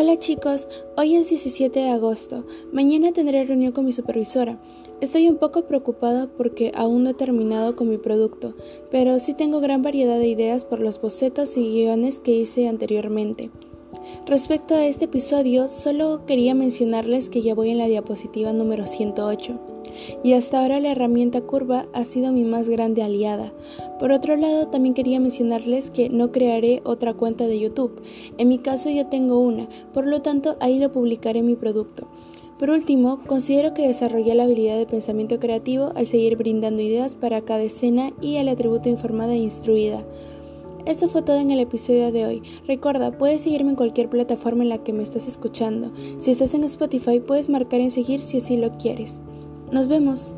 Hola chicos, hoy es 17 de agosto. Mañana tendré reunión con mi supervisora. Estoy un poco preocupada porque aún no he terminado con mi producto, pero sí tengo gran variedad de ideas por los bocetos y guiones que hice anteriormente. Respecto a este episodio, solo quería mencionarles que ya voy en la diapositiva número 108 y hasta ahora la herramienta curva ha sido mi más grande aliada. Por otro lado, también quería mencionarles que no crearé otra cuenta de YouTube. En mi caso ya tengo una, por lo tanto ahí lo publicaré mi producto. Por último, considero que desarrollé la habilidad de pensamiento creativo al seguir brindando ideas para cada escena y el atributo informada e instruida. Eso fue todo en el episodio de hoy. Recuerda, puedes seguirme en cualquier plataforma en la que me estás escuchando. Si estás en Spotify, puedes marcar en seguir si así lo quieres. Nos vemos.